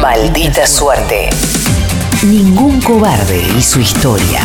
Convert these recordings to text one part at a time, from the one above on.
Maldita suerte. Ningún cobarde y su historia.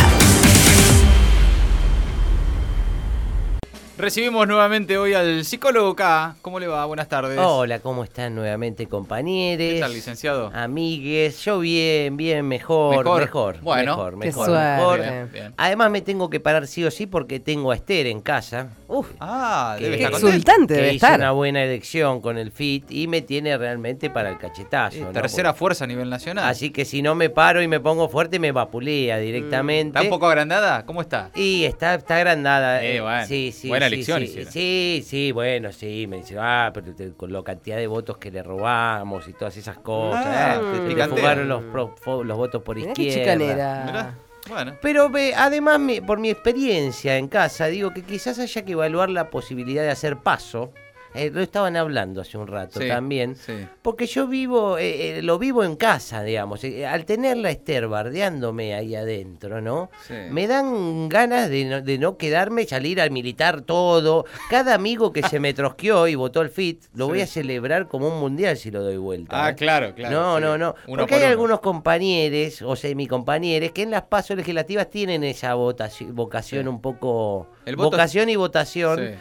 Recibimos nuevamente hoy al psicólogo K. ¿Cómo le va? Buenas tardes. Hola, ¿cómo están nuevamente compañeros? ¿Qué tal, licenciado? Amigues, yo bien, bien, mejor, Mejor. mejor, Bueno. mejor, Qué mejor, mejor. Bien, bien. Además me tengo que parar sí o sí porque tengo a Esther en casa. Uf, Ah, debe estar exultante que debe hizo estar. una buena elección con el fit y me tiene realmente para el cachetazo. ¿no? Tercera fuerza a nivel nacional. Así que si no me paro y me pongo fuerte me vapulea directamente. ¿Está un poco agrandada? ¿Cómo está? Y está, está agrandada. Eh, eh, bueno, sí, sí, buena sí, elección sí, hicieron. sí, sí, bueno, sí. Me dice, ah, pero te- con la cantidad de votos que le robamos y todas esas cosas. Ah, eh, te- te, picantera. fugaron los, pro- los votos por Mirá qué izquierda. chicanera. Mirá, Bueno. Pero ve, además, mi- por mi experiencia en casa, digo que quizás haya que evaluar la posibilidad de hacer paso. Eh, lo estaban hablando hace un rato Sí, también. sí. Porque yo vivo, eh, eh, lo vivo en casa, digamos. Eh, al tenerla Esther bardeándome ahí adentro, ¿no? Sí. Me dan ganas de no, de no quedarme, salir al militar todo. Cada amigo que se me trosqueó y votó el FIT, lo voy a celebrar como un mundial si lo doy vuelta. Ah, ¿eh? claro, claro. no, no, no. Uno Porque por hay uno. algunos compañeros o semicompañeros que en las pasos legislativas tienen esa votación, vocación un poco. El voto- vocación y votación.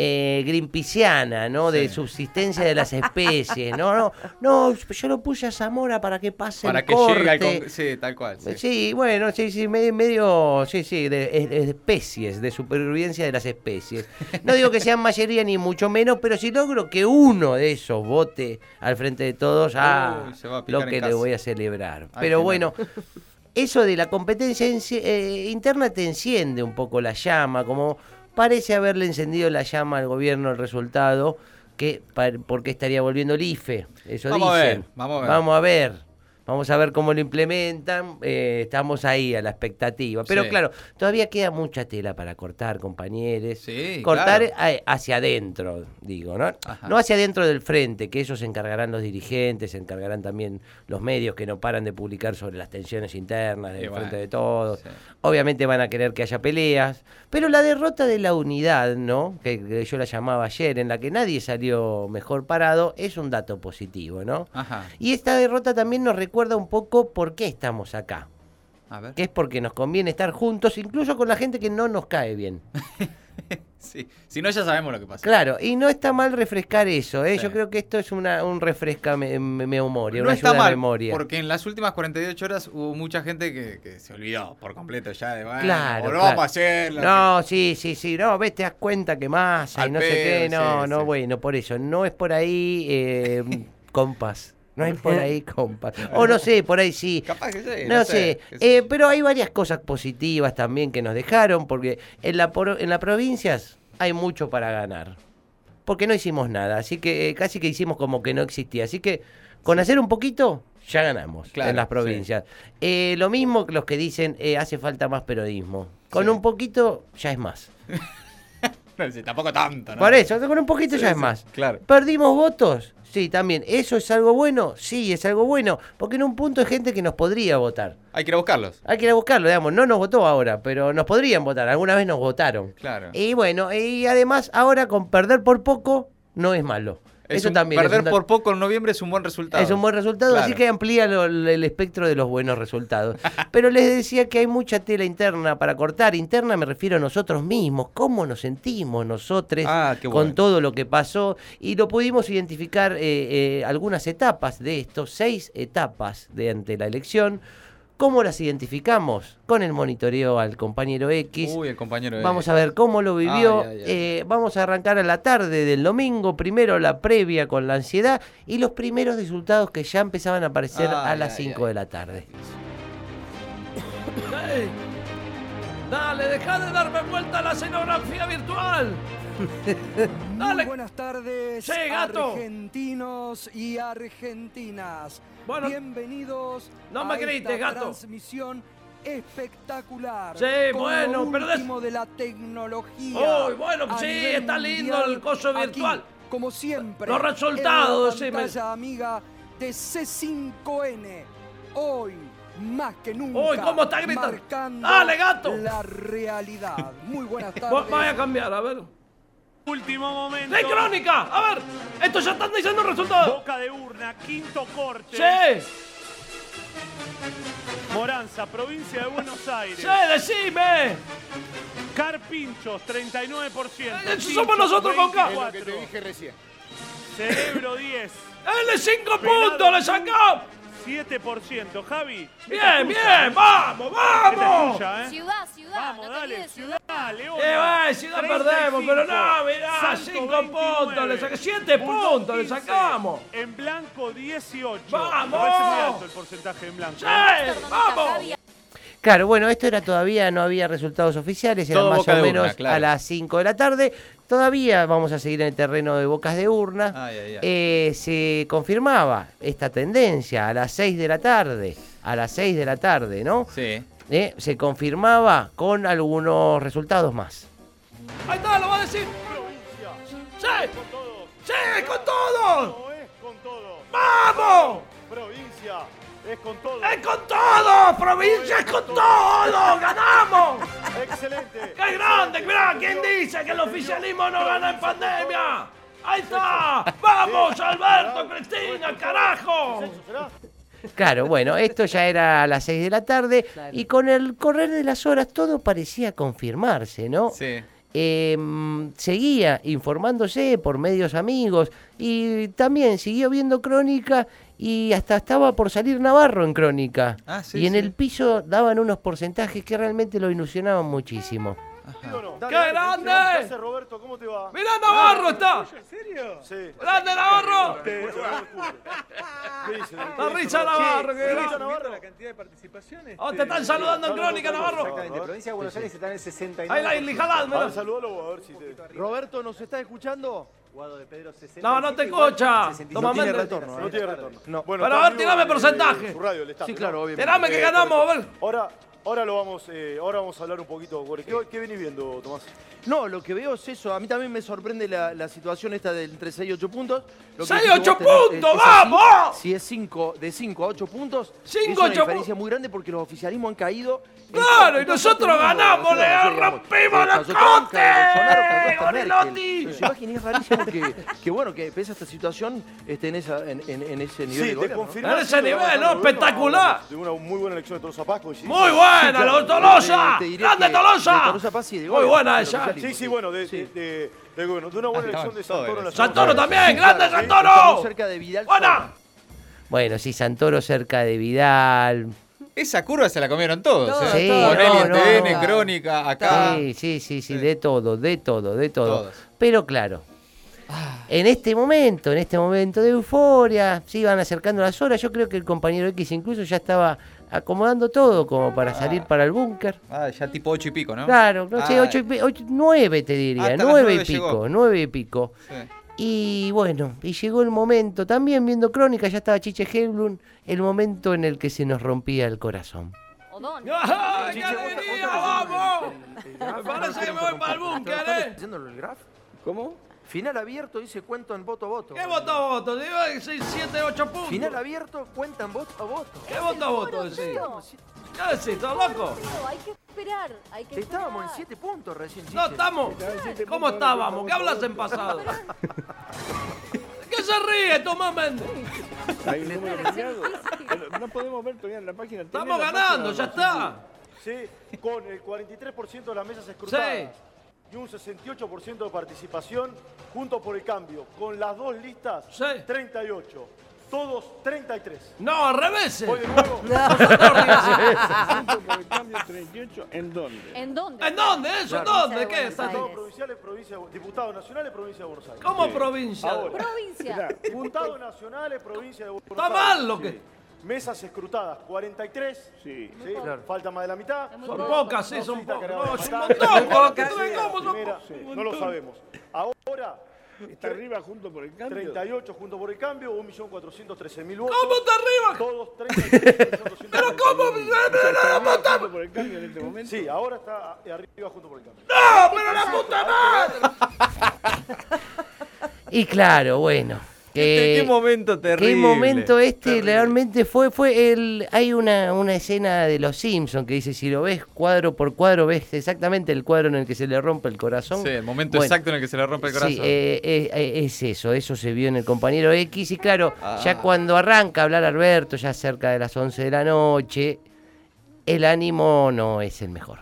Eh, ¿no? De Sí. subsistencia de las especies. No, no, no, yo lo puse a Zamora para que pase Para el que llegue al corte. con- Sí, tal cual. sí. Sí. bueno, sí, sí, medio, medio sí, sí, de, es- es de especies, de supervivencia de las especies. No digo que sean mayoría ni mucho menos, pero si logro que uno de esos vote al frente de todos, ah, Uy, se va a picar lo que le casa. voy a celebrar. Ay, pero bueno, eso de la competencia enci- eh, interna te enciende un poco la llama, como parece haberle encendido la llama al gobierno el resultado, que porque estaría volviendo el IFE, eso Vamos a dicen. ver, vamos a ver. Vamos a ver. Vamos a ver cómo lo implementan. eh, estamos ahí a la expectativa. Pero Sí. claro, todavía queda mucha tela para cortar, compañeros. Sí, cortar claro. a- hacia adentro, digo, ¿no? Ajá. No hacia adentro del frente, que ellos se encargarán los dirigentes, se encargarán también los medios que no paran de publicar sobre las tensiones internas del bueno, frente de todos. sí. Obviamente van a querer que haya peleas, pero la derrota de la unidad, ¿no? Que, que yo la llamaba ayer, en la que nadie salió mejor parado, es un dato positivo, ¿no? Ajá. Y esta derrota también nos recuerda un poco por qué estamos acá. A ver. Que es porque nos conviene estar juntos, incluso con la gente que no nos cae bien. Sí. Si no, ya sabemos lo que pasa. Claro, y no está mal refrescar eso, ¿eh? Sí. Yo creo que esto es una, un refresca me, me- memoria, No una está ayuda mal, memoria. porque en las últimas 48 horas hubo mucha gente que, que se olvidó por completo ya de, bueno, Claro, no claro. vamos a hacerlo. No, sí, sí, sí, no, ves, te das cuenta que más, y no sé qué, no, sí, no, sí. bueno, por eso, no es por ahí, eh, compas, no es por ahí, compas, o no sé, por ahí sí, Capaz que sí, no, sé, qué sé eh, pero hay varias cosas positivas también que nos dejaron, porque en, la, en las provincias hay mucho para ganar, porque no hicimos nada, así que eh, casi que hicimos como que no existía, así que con hacer un poquito ya ganamos Claro, en las sí. provincias. Eh, lo mismo que los que dicen eh, hace falta más periodismo, con Sí. un poquito ya es más. No, sí, tampoco tanto, ¿no? Por eso, con un poquito Sí, ya es sí, más. claro. ¿Perdimos votos? Sí, también. ¿Eso es algo bueno? Sí, es algo bueno. Porque en un punto hay gente que nos podría votar. Hay que ir a buscarlos. Hay que ir a buscarlo, digamos. No nos votó ahora, pero nos podrían votar. Alguna vez nos votaron. Claro. Y bueno, y además ahora con perder por poco no es malo. Es Eso un- también. perder por poco en noviembre es un buen resultado. Es un buen resultado, así que amplía lo- el espectro de los buenos resultados. Pero les decía que hay mucha tela interna para cortar. Interna me refiero a nosotros mismos, cómo nos sentimos nosotros Ah, con todo lo que pasó. Y lo pudimos identificar eh, eh, algunas etapas de esto, seis etapas de ante la elección. ¿Cómo las identificamos? Con el monitoreo al compañero X. Uy, el compañero Vamos a ver cómo lo vivió. Ay, ay, ay. Eh, vamos a arrancar a la tarde del domingo. Primero la previa con la ansiedad y los primeros resultados que ya empezaban a aparecer a las ay, 5 ay. de la tarde. Dale, deja de darme vuelta a la escenografía virtual. Muy Dale. buenas tardes, Sí, gato. argentinos y argentinas. Bueno, Bienvenidos no me a grites, esta gato. transmisión espectacular. Sí, con bueno, lo pero último de la tecnología. Uy, bueno, a sí, nivel está lindo mundial, el coso aquí, virtual. como siempre. Los resultados, en la amiga de C5N. Hoy más que nunca. Uy, ¿cómo está gritando? marcando Dale, gato. La realidad. Muy buenas tardes. Vaya a cambiar, a ver. Último momento. ¡De crónica! A ver, esto ya están diciendo resultados. Boca de urna, quinto corte. Sí, Moranza, provincia de Buenos Aires. sí, decime. Carpinchos, 39%. Eh, somos nosotros con K. 24. recién. Cerebro, 10. ¡Dale cinco puntos! ¡Le sacó! 7%. Javi. Bien, bien, vamos, vamos. tuya, ¿eh? Ciudad, ciudad. Vamos, no dale, ciudad, León. Eh, va, si no perdemos, pero no, mirá, Santo, cinco 29. puntos, le saca- siete Bulldog, puntos le 15. sacamos. En blanco, 18. ¡Vamos! Me parece muy alto el porcentaje en blanco. ¡Sí! ¡Vamos! Javi, Claro, bueno, esto era todavía, no había resultados oficiales, eran Todo más o menos urna, claro. a las 5 de la tarde. Todavía vamos a seguir en el terreno de bocas de urna. Ay, ay, ay. Eh, se confirmaba esta tendencia a las 6 de la tarde, a las 6 de la tarde, ¿no? Sí. Eh, se confirmaba con algunos resultados más. Ahí está, lo va a decir. ¡Sí! Con todos. ¡Sí, con todos! No es con todos. ¡Vamos! Provincia es con todos. ¡Es con todos! ¡Provincia es con todos! ¡Ganamos! Excelente. ¡Qué grande! Mirá, ¿quién dice que el oficialismo no gana en pandemia? ¡Ahí está! ¡Vamos, Alberto, Cristina, carajo! Claro, bueno, esto ya era a las 6 de la tarde y con el correr de las horas todo parecía confirmarse, ¿no? Sí. Eh, seguía informándose por medios amigos y también siguió viendo crónica y hasta estaba por salir Navarro en crónica. Ah, sí, y en sí. el piso daban unos porcentajes que realmente lo ilusionaban muchísimo. ¡Qué grande! Roberto, ¿cómo te va? ¡Mirá, Navarro está! ¿En serio? Sí. ¡Grande, Navarro! ¿Qué dice? ¡La risa, Navarro! ¡Qué grande! La cantidad de participaciones. Oh, te están saludando en crónica, Navarro. Exactamente, provincia de Buenos Aires está en el 69. Ahí la Irlijadad, mirá. saludalo a ver si te... Roberto, ¿nos está escuchando? Guado de Pedro 67. No, no te escucha. 65. Toma No tiene retorno. No ¿eh? tiene retorno. No. Bueno, Pero a ver, tirame porcentaje. eh, su radio, el Sí, claro, obviamente. Tirame que ganamos, a ver. Ahora, ahora lo vamos, eh, ahora vamos a hablar un poquito. Gore. ¿Qué, qué venís viendo, Tomás? No, lo que veo es eso. A mí también me sorprende la, la situación esta de entre 6 y 8 puntos. Lo que 6 decís y 8 vos tenés- puntos, es- es así. ¡vamos! Si es 5, de 5 a 8 puntos, Cinco, es una ocho diferencia muy grande porque los oficialismos han caído. Claro, y en todo nosotros ganamos, le no digamos, rompimos eh, la cayó Trump, cote, cayó Bolsonaro, cayó hasta Barilotti. Merkel. ¿Se imaginan? Es rarísimo que, que, bueno, que pese a esta situación esté en, esa, en, en- en ese nivel Sí, de te confirmo. En ese nivel, ¿no? Espectacular. De una muy buena elección de Tolosa Paz. Muy buena, los Tolosa. ¡Grande Tolosa! y Muy buena ella. Sí, sí, bueno, de, Sí. de, de, de, bueno, de una buena elección de Santoro la Santoro también, grande sí, Santoro. cerca de Vidal. ¡Buena! Sola. Bueno, sí, Santoro cerca de Vidal. Esa curva se la comieron todos. Todos, ¿eh? todos. Bonelli No, TN, no. Crónica, acá. Sí, sí, sí, sí, de todo, de todo, de todo. Todos. Pero claro, en este momento, en este momento de euforia, se iban acercando las horas. Yo creo que el compañero X incluso ya estaba acomodando todo como para salir para el búnker. Ah, ya tipo ocho y pico, ¿no? Claro, no sé, Ah, ocho, y pi- ocho- nueve te diría, nueve y pico, llegó. nueve y pico. sí. Y bueno, y llegó el momento, también viendo crónica, ya estaba Chiche Helblum, el momento en el que se nos rompía el corazón. Odón. ¡Ay! ¡Vamos! Me parece que me voy para el búnker, ¿Están ¿eh? haciéndolo el graf? ¿Cómo? Final abierto dice cuento en voto a voto. ¿Qué voto a voto? Digo 6, 7, 8 puntos. Final abierto cuentan voto a voto. ¿Qué voto a voto decís? ¿Qué decís? ¿Estás loco? hay que esperar, hay que Estábamos en esperar. 7 puntos recién. No estamos. ¿Cómo estábamos? ¿Qué hablas en pasado? ¿Qué se ríe, Tomás Méndez? Hay un número premiado. Pero No podemos ver todavía en la página. Estamos ¿Tiene la ganando, ya está. Sí, con el 43% de las mesas escrutadas Sí. Y un 68% de participación, junto por el cambio, con las dos listas, Sí. 38. Todos 33. No, al revés. Voy de nuevo. Punto por el cambio 38, ¿en dónde? ¿En dónde? ¿En dónde? ¿Eso? ¿En dónde? ¿Qué está? Diputados provinciales, provincia, diputados nacionales, provincia de Buenos Aires. ¿Cómo provincia? Ahora. Provincia. Diputados nacionales, provincia de Buenos Está Aires. mal lo que- Sí. Mesas escrutadas, 43. Sí. ¿sí? Falta más de la mitad. Son pocas, sí, son pocas. No, es un montón. Sí, ¿Cómo que la primera, pocas? No lo sabemos. Ahora, Está arriba junto por el cambio. 38 junto por el cambio, 1.413.000 votos. ¿Cómo está arriba? Todos 33. ¿Pero cómo? Está arriba junto por el cambio en este momento. Sí, ahora está arriba junto por el cambio. ¡No, pero la puta madre! Y claro, bueno, Que- ¿Qué momento terrible? Qué momento este Terrible. realmente fue, fue el, hay una, una escena de los Simpsons que dice, si lo ves cuadro por cuadro, ves exactamente el cuadro en el que se le rompe el corazón. Sí, el momento Bueno, exacto en el que se le rompe el corazón. Sí, eh, eh, eh, es eso, eso se vio en el compañero X y claro, Ah. ya cuando arranca a hablar Alberto, ya cerca de las 11 de la noche, el ánimo no es el mejor.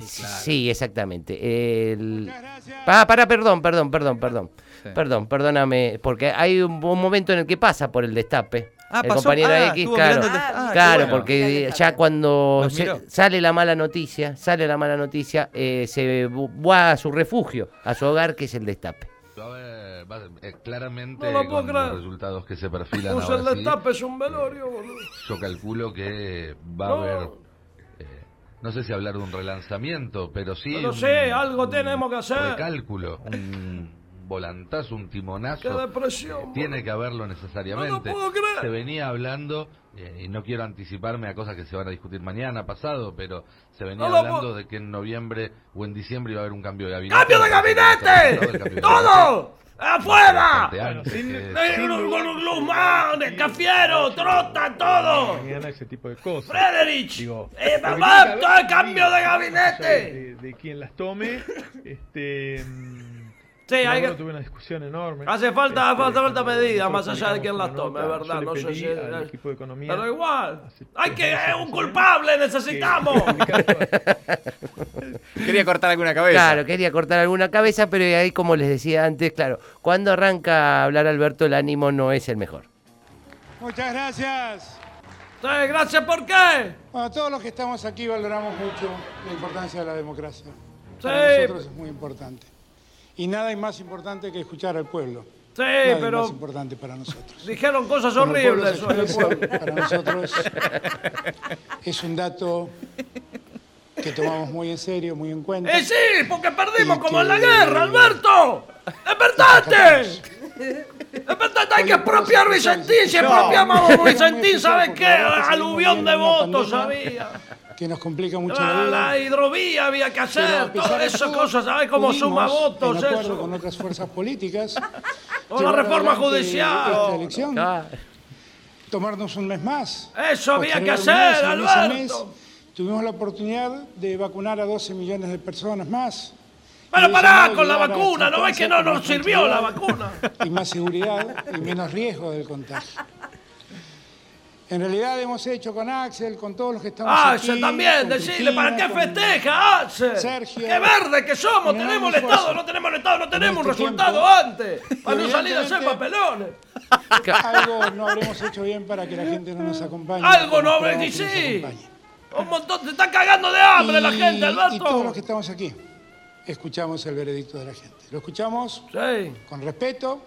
Sí, exactamente. El... Ah, para, perdón, perdón, perdón, perdón. Sí. Perdón, perdóname, porque hay un, un momento en el que pasa por el destape. Ah, el pasó- compañero ah, X, claro, el ah, claro, bueno. porque ya cuando se- sale la mala noticia, sale la mala noticia, eh, se va a su refugio, a su hogar, que es el destape. A a- eh, claramente No lo puedo con creer. los resultados que se perfilan Puse el ahora sí, destape, es un velorio, boludo. yo calculo que va No. a haber, eh, no sé si hablar de un relanzamiento, pero sí un- sí, algo un tenemos que hacer. recálculo, un volantazo, un Qué timonazo. depresión. Tiene que haberlo necesariamente. No lo puedo creer. Se venía hablando, eh, y no quiero anticiparme a cosas que se van a discutir mañana, pasado, pero se venía No hablando de que en noviembre o en diciembre iba a haber un cambio de gabinete. ¡Cambio de gabinete! ¡Todo! ¡Afuera! Eh, Guzmán, Cafiero, Trota, todo. Mañana ese tipo de cosas. Frederich, Digo, eh, cambio de gabinete. De, de quien las tome, este. Sí, yo hay que- tuve una discusión enorme. Hace falta, Este, falta, falta medida, más allá de quién las tome, es verdad. No yo sé si. al equipo de economía Pero igual, hay que. meses, Un más o culpable necesitamos. Quería cortar alguna cabeza. Claro, quería cortar alguna cabeza, pero ahí, como les decía antes, claro, cuando arranca a hablar Alberto, el ánimo no es el mejor. Muchas gracias. Sí, gracias, ¿por qué? Bueno, todos los que estamos aquí valoramos mucho la importancia de la democracia. Sí. Para nosotros es muy importante. Y nada hay más importante que escuchar al pueblo. Sí, Nada pero más importante para nosotros. dijeron cosas Como horribles se sobre el expresa, pueblo. Para nosotros es un dato que tomamos muy en serio, muy en cuenta. ¡Eh, sí! Porque perdimos Y como en la guerra, Alberto. ¡Despertate! ¡Despertate! Hay que expropiar Vicentín. Si No. expropiamos Vicentín, Déjame ¿sabes qué? Aluvión de votos había. Que nos complica mucho la La, vida. la hidrovía había que hacer, todas esas cosas, ¿sabes cómo suma votos En acuerdo eso? con otras fuerzas políticas. Con la reforma judicial. Esta elección. Ah, Tomarnos un mes más. Eso había que hacer, mes, Alberto. mes tuvimos la oportunidad de vacunar a 12 millones de personas más. Pero pará con la vacuna, ¿no ves que no nos sirvió la vacuna? Y más seguridad y menos riesgo del contagio. En realidad hemos hecho con Axel, con todos los que estamos Ah, aquí. ese también, decirle, ¿para qué festeja, Axel? Sergio. ¡Qué verde que somos! Tenemos el esfuerzo. Estado, no tenemos el Estado, no tenemos un este resultado tiempo. antes. Para no salir a hacer papelones. Algo no habremos hecho bien para que la gente no nos acompañe. Algo no que nos sí. Un montón, se está cagando de hambre la gente, Y todos los Alberto. que estamos aquí escuchamos el veredicto de la gente. Lo escuchamos Sí, con respeto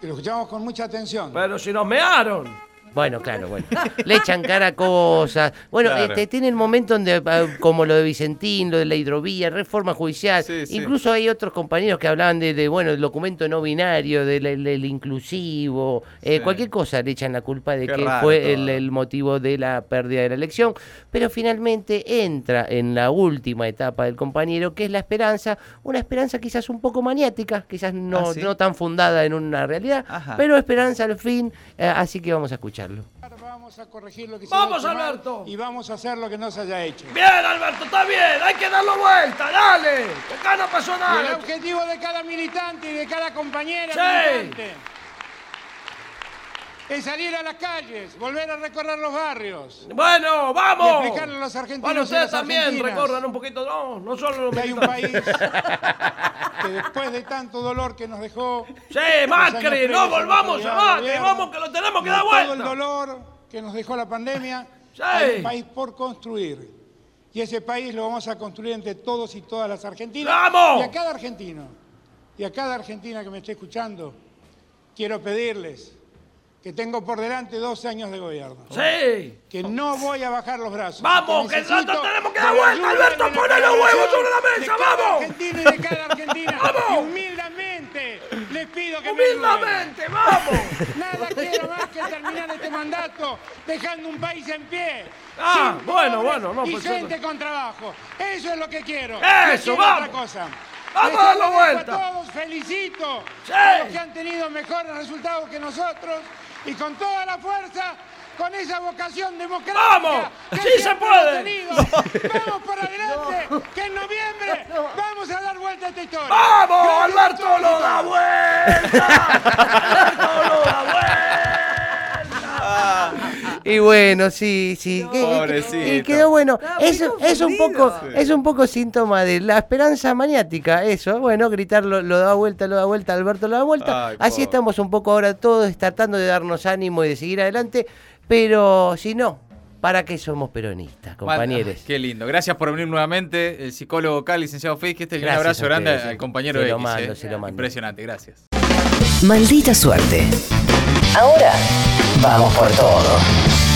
y lo escuchamos con mucha atención. pero si nos mearon. Bueno, claro, bueno. Le echan cara a cosas. Bueno, Claro. este, tiene el momento donde, ah, como lo de Vicentín, lo de la hidrovía, reforma judicial. Sí, sí. Incluso hay otros compañeros que hablaban de, de, bueno, el documento no binario, del, inclusivo, eh, Sí. cualquier cosa le echan la culpa de Qué que raro fue el, el motivo de la pérdida de la elección. Pero finalmente entra en la última etapa del compañero, que es la esperanza, una esperanza quizás un poco maniática, quizás no, Ah, tan fundada en una realidad, Ajá. pero esperanza al fin, eh, así que vamos a escucharlo. Vamos a corregir lo que se Vamos, ha hecho mal Alberto. y vamos a hacer lo que no se haya hecho. Bien, Alberto, está bien, hay que darlo vuelta, dale. Que acá no pasó Y el nada. objetivo de cada militante y de cada compañera Sí. militante es salir a las calles, volver a recorrer los barrios. Bueno, Y vamos. explicarle a los argentinos Bueno, y ustedes también recorran un poquito, no, no solo los que hay un país que después de tanto dolor que nos dejó Sí, Macri, no volvamos a Macri, vamos que lo tenemos que y dar todo el vuelta. dolor que nos dejó la pandemia, Sí. hay un país por construir. Y ese país lo vamos a construir entre todos y todas las argentinas. ¡Vamos! Y a cada argentino, y a cada argentina que me esté escuchando, quiero pedirles que tengo por delante dos años de gobierno. Sí. Que no voy a bajar los brazos. Vamos, que nosotros tenemos que dar vuelta, Alberto, poné los huevos sobre la mesa, de cada vamos. argentino y de cada argentina. Vamos. Y humildemente les pido que me Humildemente, vamos. Nada quiero más que terminar este mandato dejando un país en pie. Ah, sin bueno, bueno, no, Y pues gente con trabajo. Eso es lo que quiero. Eso, No quiero vamos. otra cosa. ¡Vamos Les a agradezco vuelta! A todos felicito Sí. a los que han tenido mejores resultados que nosotros y con toda la fuerza, con esa vocación democrática. ¡Vamos! que ¡Sí se puede! tenido. ¡Vamos para adelante! ¡Que en noviembre vamos a dar vuelta a esta historia! ¡Vamos! ¡Alberto lo da vuelta! ¡Alberto lo Y bueno, sí, sí. que- Pobrecito. Y quedó bueno. Es un poco, es un poco síntoma de la esperanza maniática, eso. Bueno, gritar lo, lo da vuelta, lo da vuelta, Alberto lo da vuelta. Ay, Así pobre. estamos un poco ahora todos tratando de darnos ánimo y de seguir adelante. Pero si no, ¿para qué somos peronistas, compañeros? Ay, Qué lindo. Gracias por venir nuevamente. El psicólogo acá, licenciado Feis, un abrazo grande al compañero mando, eh. Impresionante, gracias. Maldita suerte. Ahora vamos por todo.